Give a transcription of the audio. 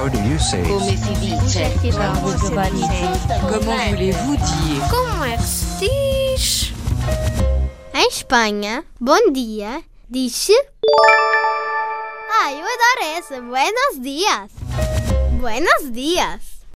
How do you say? Come si dice? Como voulez-vous dire Como é que se diz? Em Espanha, bom dia diz-se. Ah, eu adoro essa. Buenos dias. Buenos dias.